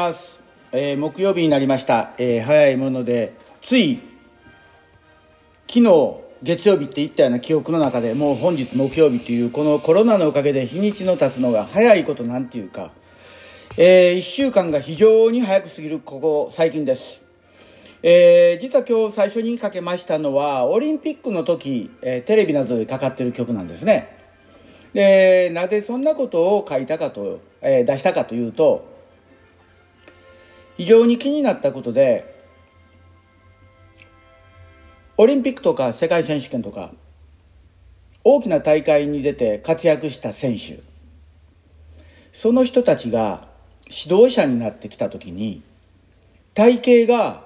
ます、えー木曜日になりました、えー早いものでつい昨日月曜日って言ったような記憶の中でもう本日木曜日というこのコロナのおかげで日にちの経つのが早いことなんていうか、え1週間が非常に早く過ぎるここ最近です。えー実は今日最初にかけましたのはオリンピックの時、えーテレビなどでかかってる曲なんですね。でなぜそんなことを書いたかと、えー出したかというと非常に気になったことでオリンピックとか世界選手権とか大きな大会に出て活躍した選手。その人たちが指導者になってきた時に体型が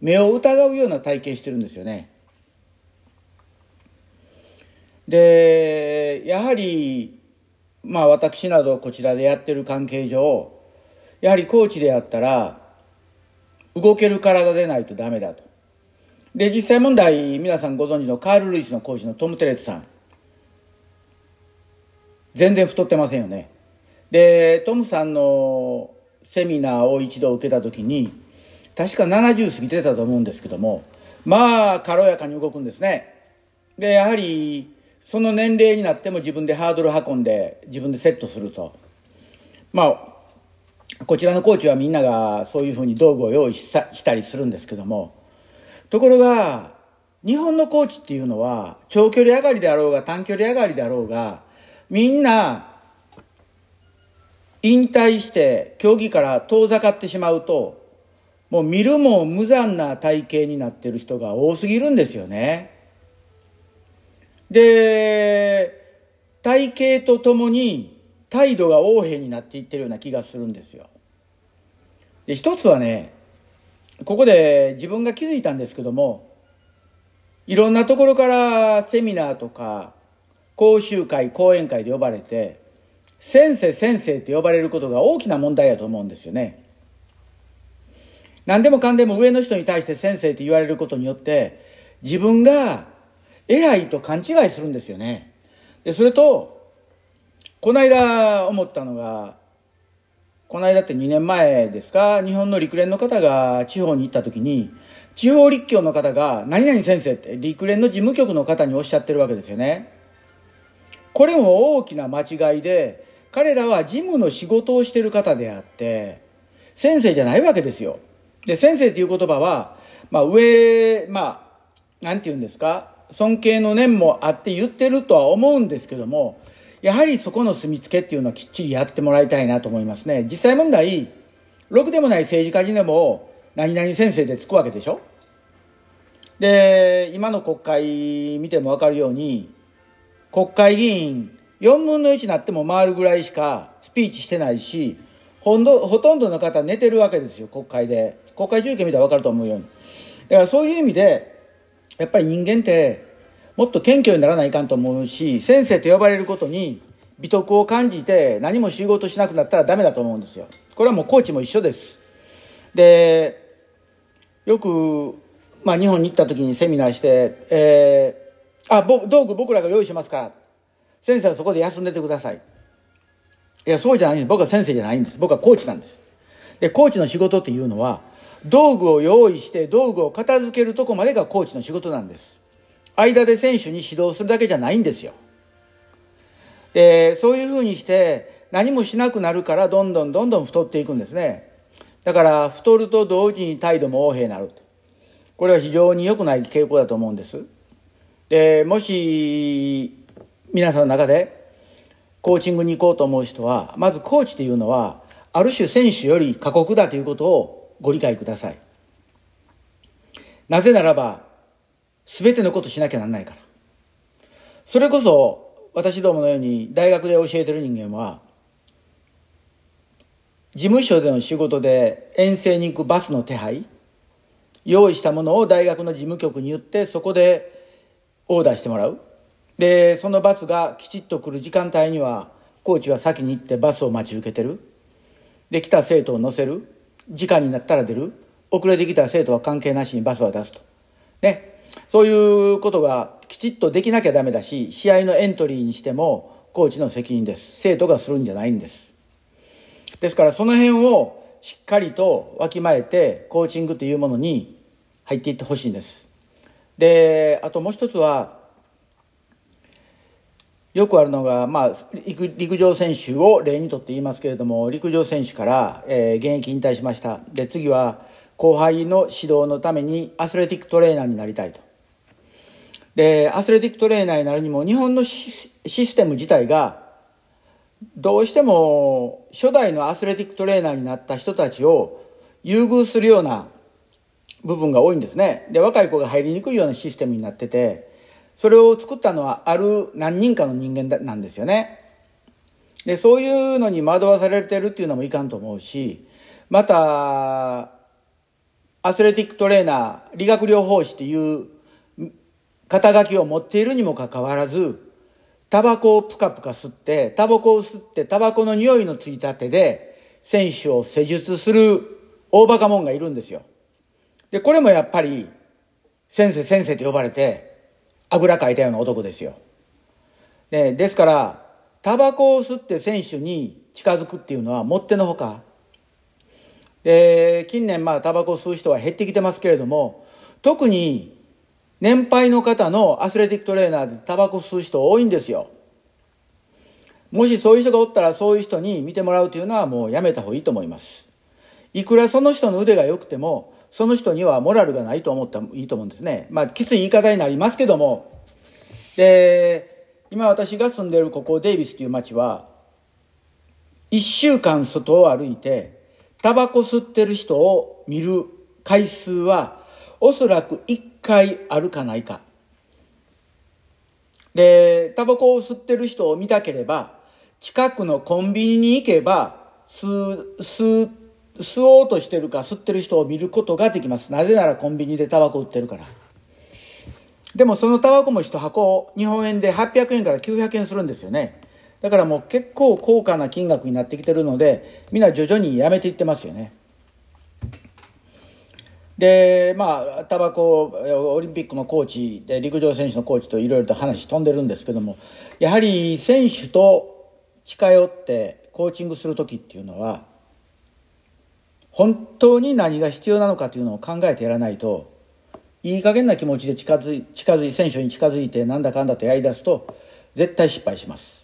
目を疑うような体型してるんですよね。でやはりまあ私などこちらでやってる関係上やはりコーチであったら動ける体でないとダメだと。で実際問題皆さんご存知のカール・ルイスのコーチのトム・テレツさん。全然太ってませんよね。でトムさんのセミナーを一度受けた時に確か70過ぎてたと思うんですけどもまあ軽やかに動くんですね。でやはりその年齢になっても自分でハードル運んで自分でセットすると。まあこちらのコーチはみんながそういうふうに道具を用意したりするんですけどもところが日本のコーチっていうのは長距離上がりであろうが短距離上がりであろうがみんな引退して競技から遠ざかってしまうともう見るも無残な体型になってる人が多すぎるんですよね。で体型とともに態度が横柄になっていってるような気がするんですよ。で一つはねここで自分が気づいたんですけどもいろんなところからセミナーとか講習会講演会で呼ばれて先生先生って呼ばれることが大きな問題やと思うんですよね。何でもかんでも上の人に対して先生って言われることによって自分が偉いと勘違いするんですよね。でそれとこの間思ったのがこの間って2年前ですか？日本の陸連の方が地方に行った時に地方立教の方が「何々先生」って陸連の事務局の方におっしゃってるわけですよね。これも大きな間違いで彼らは事務の仕事をしてる方であって先生じゃないわけですよ。で先生っていう言葉は、まあ、上まあなんて言うんですか？尊敬の念もあって言ってるとは思うんですけどもやはりそこの住み付けっていうのはきっちりやってもらいたいなと思いますね。実際問題ろくでもない政治家にでも何々先生でつくわけでしょ？で今の国会見ても分かるように国会議員4分の1になっても回るぐらいしかスピーチしてないしほんどほとんどの方寝てるわけですよ国会で。国会中継見たら分かると思うように。だからそういう意味でやっぱり人間ってもっと謙虚にならないかんと思うし先生と呼ばれることに美徳を感じて何も仕事しなくなったらダメだと思うんですよ。これはもうコーチも一緒です。でよく、まあ、日本に行った時にセミナーして、えー、あ僕道具僕らが用意しますか。ら先生はそこで休んでてください。いやそうじゃないんです。僕は先生じゃないんです。僕はコーチなんです。でコーチの仕事っていうのは道具を用意して道具を片付けるとこまでがコーチの仕事なんです。間で選手に指導するだけじゃないんですよ。でそういうふうにして何もしなくなるからどんどんどんどん太っていくんですね。だから太ると同時に態度も横柄になる。これは非常に良くない傾向だと思うんです。でもし皆さんの中でコーチングに行こうと思う人はまずコーチというのはある種選手より過酷だということをご理解ください。なぜならば全てのことしなきゃなんないから。それこそ私どものように大学で教えてる人間は事務所での仕事で遠征に行くバスの手配用意したものを大学の事務局に言ってそこでオーダーしてもらう。でそのバスがきちっと来る時間帯にはコーチは先に行ってバスを待ち受けてる。で来た生徒を乗せる。時間になったら出る。遅れてきた生徒は関係なしにバスは出すと。ね。そういうことがきちっとできなきゃダメだし試合のエントリーにしてもコーチの責任です。生徒がするんじゃないんです。ですからその辺をしっかりとわきまえてコーチングというものに入っていってほしいんです。であともう一つはよくあるのが、まあ、陸上選手を例にとって言いますけれども陸上選手から、えー、現役引退しました。で次は後輩の指導のためにアスレティックトレーナーになりたいと。でアスレティックトレーナーになるにも日本のシステム自体がどうしても初代のアスレティックトレーナーになった人たちを優遇するような部分が多いんですね。で若い子が入りにくいようなシステムになっててそれを作ったのはある何人かの人間なんですよね。でそういうのに惑わされてるっていうのもいかんと思うしまたアスレティックトレーナー理学療法士っていう肩書きを持っているにもかかわらずタバコをプカプカ吸ってタバコを吸ってタバコの匂いのついた手で選手を施術する大バカモンがいるんですよで、これもやっぱり、先生先生と呼ばれて、あぐらかいたような男ですよ。で、ですから、タバコを吸って選手に近づくっていうのはもってのほか。で、近年まあタバコ吸う人は減ってきてますけれども、特に年配の方のアスレティックトレーナーでタバコ吸う人多いんですよ。もしそういう人がおったらそういう人に見てもらうというのはもうやめた方がいいと思います。いくらその人の腕が良くても、その人にはモラルがないと思ったらいいと思うんですね。まあ、きつい言い方になりますけども。で、今私が住んでるここデイビスという町は、一週間外を歩いて、タバコ吸ってる人を見る回数は、おそらく一回あるかないか。で、タバコを吸ってる人を見たければ、近くのコンビニに行けば、吸、吸吸おうとしてるか吸ってる人を見ることができます。なぜならコンビニでタバコ売ってるから。でもそのタバコも1箱、日本円で800円から900円するんですよね。だからもう結構高価な金額になってきてるので、みんな徐々にやめていってますよね。で、まあ、タバコ、オリンピックのコーチ、で陸上選手のコーチといろいろと話飛んでるんですけども、やはり選手と近寄ってコーチングする時っていうのは、本当に何が必要なのかというのを考えてやらないといい加減な気持ちで近づい近づい選手に近づいてなんだかんだとやりだすと絶対失敗します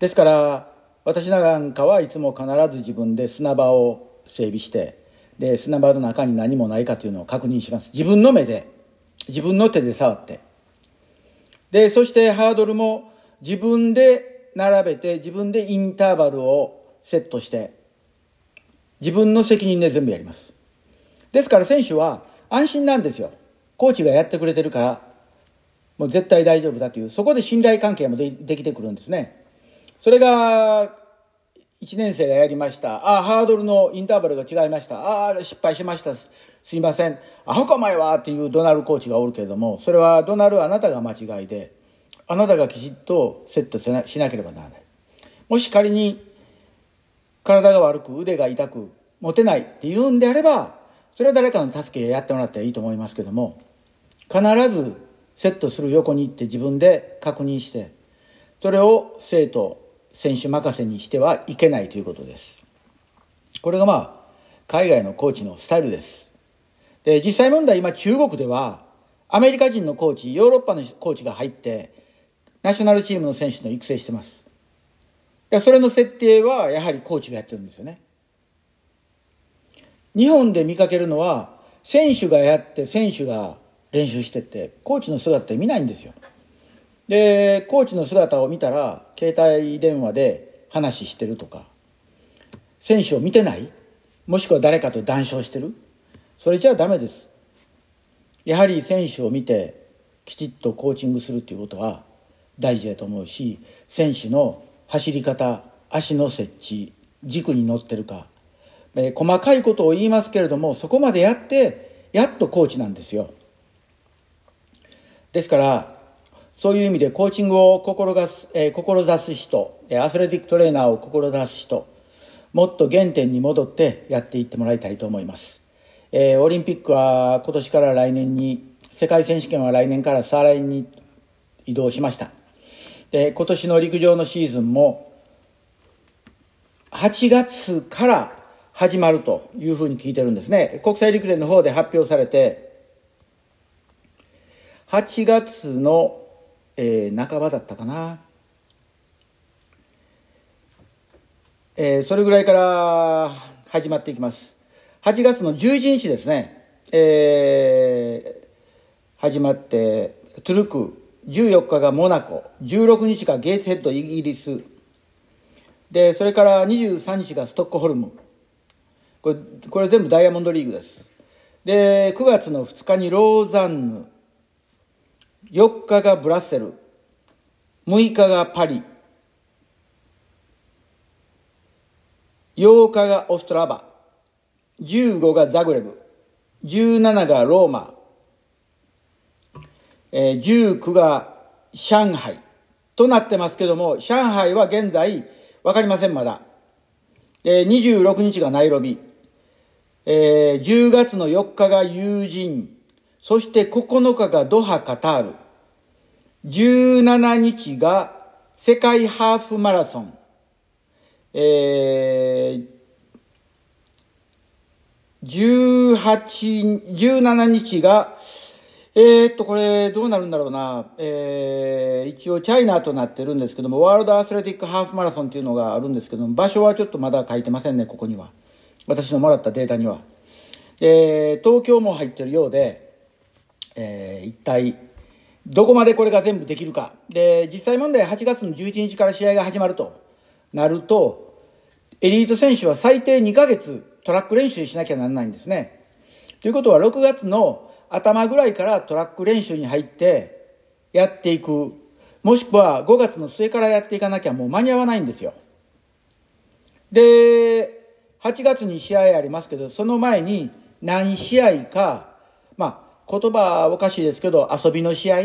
ですから私なんかはいつも必ず自分で砂場を整備してで砂場の中に何もないかというのを確認します自分の目で自分の手で触ってでそしてハードルも自分で並べて自分でインターバルをセットして自分の責任で全部やります。ですから選手は安心なんですよ。コーチがやってくれてるから、もう絶対大丈夫だという、そこで信頼関係もでできてくるんですね。それが、1年生がやりました。ああ、ハードルのインターバルが違いました。ああ、失敗しました。すいません。アホか前はっていうドナルコーチがおるけれども、それはドナルあなたが間違いで、あなたがきちっとセットしなしなければならない。もし仮に体が悪く腕が痛く持てないって言うんであればそれは誰かの助けやってもらったらいいと思いますけども必ずセットする横に行って自分で確認してそれを生徒選手任せにしてはいけないということですこれがまあ海外のコーチのスタイルですで実際問題今中国ではアメリカ人のコーチヨーロッパのコーチが入ってナショナルチームの選手の育成してますそれの設定はやはりコーチがやってるんですよね。日本で見かけるのは選手がやって選手が練習してってコーチの姿って見ないんですよ。でコーチの姿を見たら携帯電話で話してるとか選手を見てないもしくは誰かと談笑してるそれじゃダメです。やはり選手を見てきちっとコーチングするっていうことは大事だと思うし選手の走り方足の設置軸に乗ってるか、えー、細かいことを言いますけれどもそこまでやってやっとコーチなんですよですからそういう意味でコーチングを志す,、えー、志す人アスレティックトレーナーを志す人もっと原点に戻ってやっていってもらいたいと思います、えー、オリンピックは今年から来年に世界選手権は来年から再来年に移動しましたで今年の陸上のシーズンも8月から始まるというふうに聞いてるんですね。国際陸連の方で発表されて、8月の、えー、半ばだったかな。えー、それぐらいから始まっていきます。8月の11日ですね、えー、始まって、トゥルク、14日がモナコ、16日がゲイツヘッドイギリス、で、それから23日がストックホルム。これ、これ全部ダイヤモンドリーグです。で、9月の2日にローザンヌ、4日がブラッセル、6日がパリ、8日がオストラバ、15がザグレブ、17がローマ、19が上海。となってますけども、上海は現在わかりません、まだ。26日がナイロビ、10月の4日が友人、そして9日がドハ・カタール、17日が世界ハーフマラソン、えー、18、17日が、えー、っと、これ、どうなるんだろうな。えー、一応、チャイナとなってるんですけども、ワールドアスレティックハーフマラソンっていうのがあるんですけども、場所はちょっとまだ書いてませんね、ここには。私のもらったデータには。えー、東京も入ってるようで、えー、一体、どこまでこれが全部できるか。で、実際問題8月の11日から試合が始まるとなると、エリート選手は最低2ヶ月トラック練習しなきゃならないんですね。ということは6月の頭ぐらいからトラック練習に入ってやっていく。もしくは5月の末からやっていかなきゃもう間に合わないんですよ。で、8月に試合ありますけど、その前に何試合か、まあ、言葉はおかしいですけど、遊びの試合、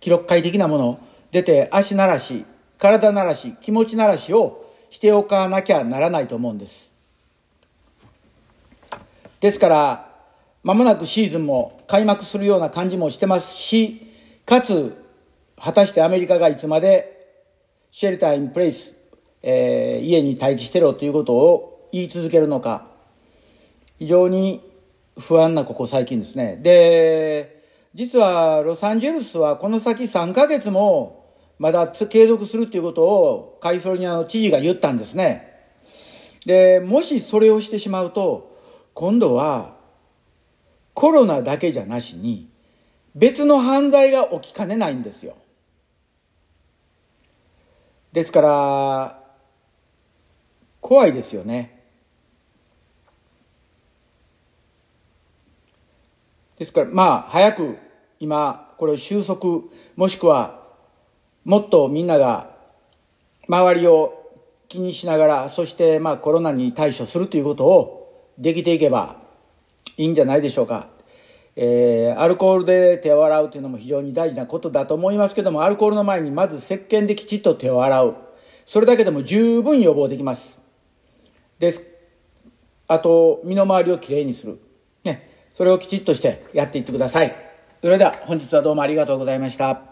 記録会的なもの、出て足ならし、体ならし、気持ちならしをしておかなきゃならないと思うんです。ですから、間もなくシーズンも開幕するような感じもしてますし、かつ、果たしてアメリカがいつまでシェルターインプレイス、えー、家に待機してろということを言い続けるのか、非常に不安なここ最近ですね。で、実はロサンゼルスはこの先3ヶ月もまだ継続するということをカリフォルニアの知事が言ったんですね。で、もしそれをしてしまうと、今度はコロナだけじゃなしに、別の犯罪が起きかねないんですよ。ですから、怖いですよね。ですから、まあ、早く今、これを収束、もしくは、もっとみんなが周りを気にしながら、そしてまあコロナに対処するということをできていけば、いいんじゃないでしょうか。えー、アルコールで手を洗うというのも非常に大事なことだと思いますけども、アルコールの前にまず石鹸できちっと手を洗う。それだけでも十分予防できます。です。あと、身の回りをきれいにする。それをきちっとしてやっていってください。それでは本日はどうもありがとうございました。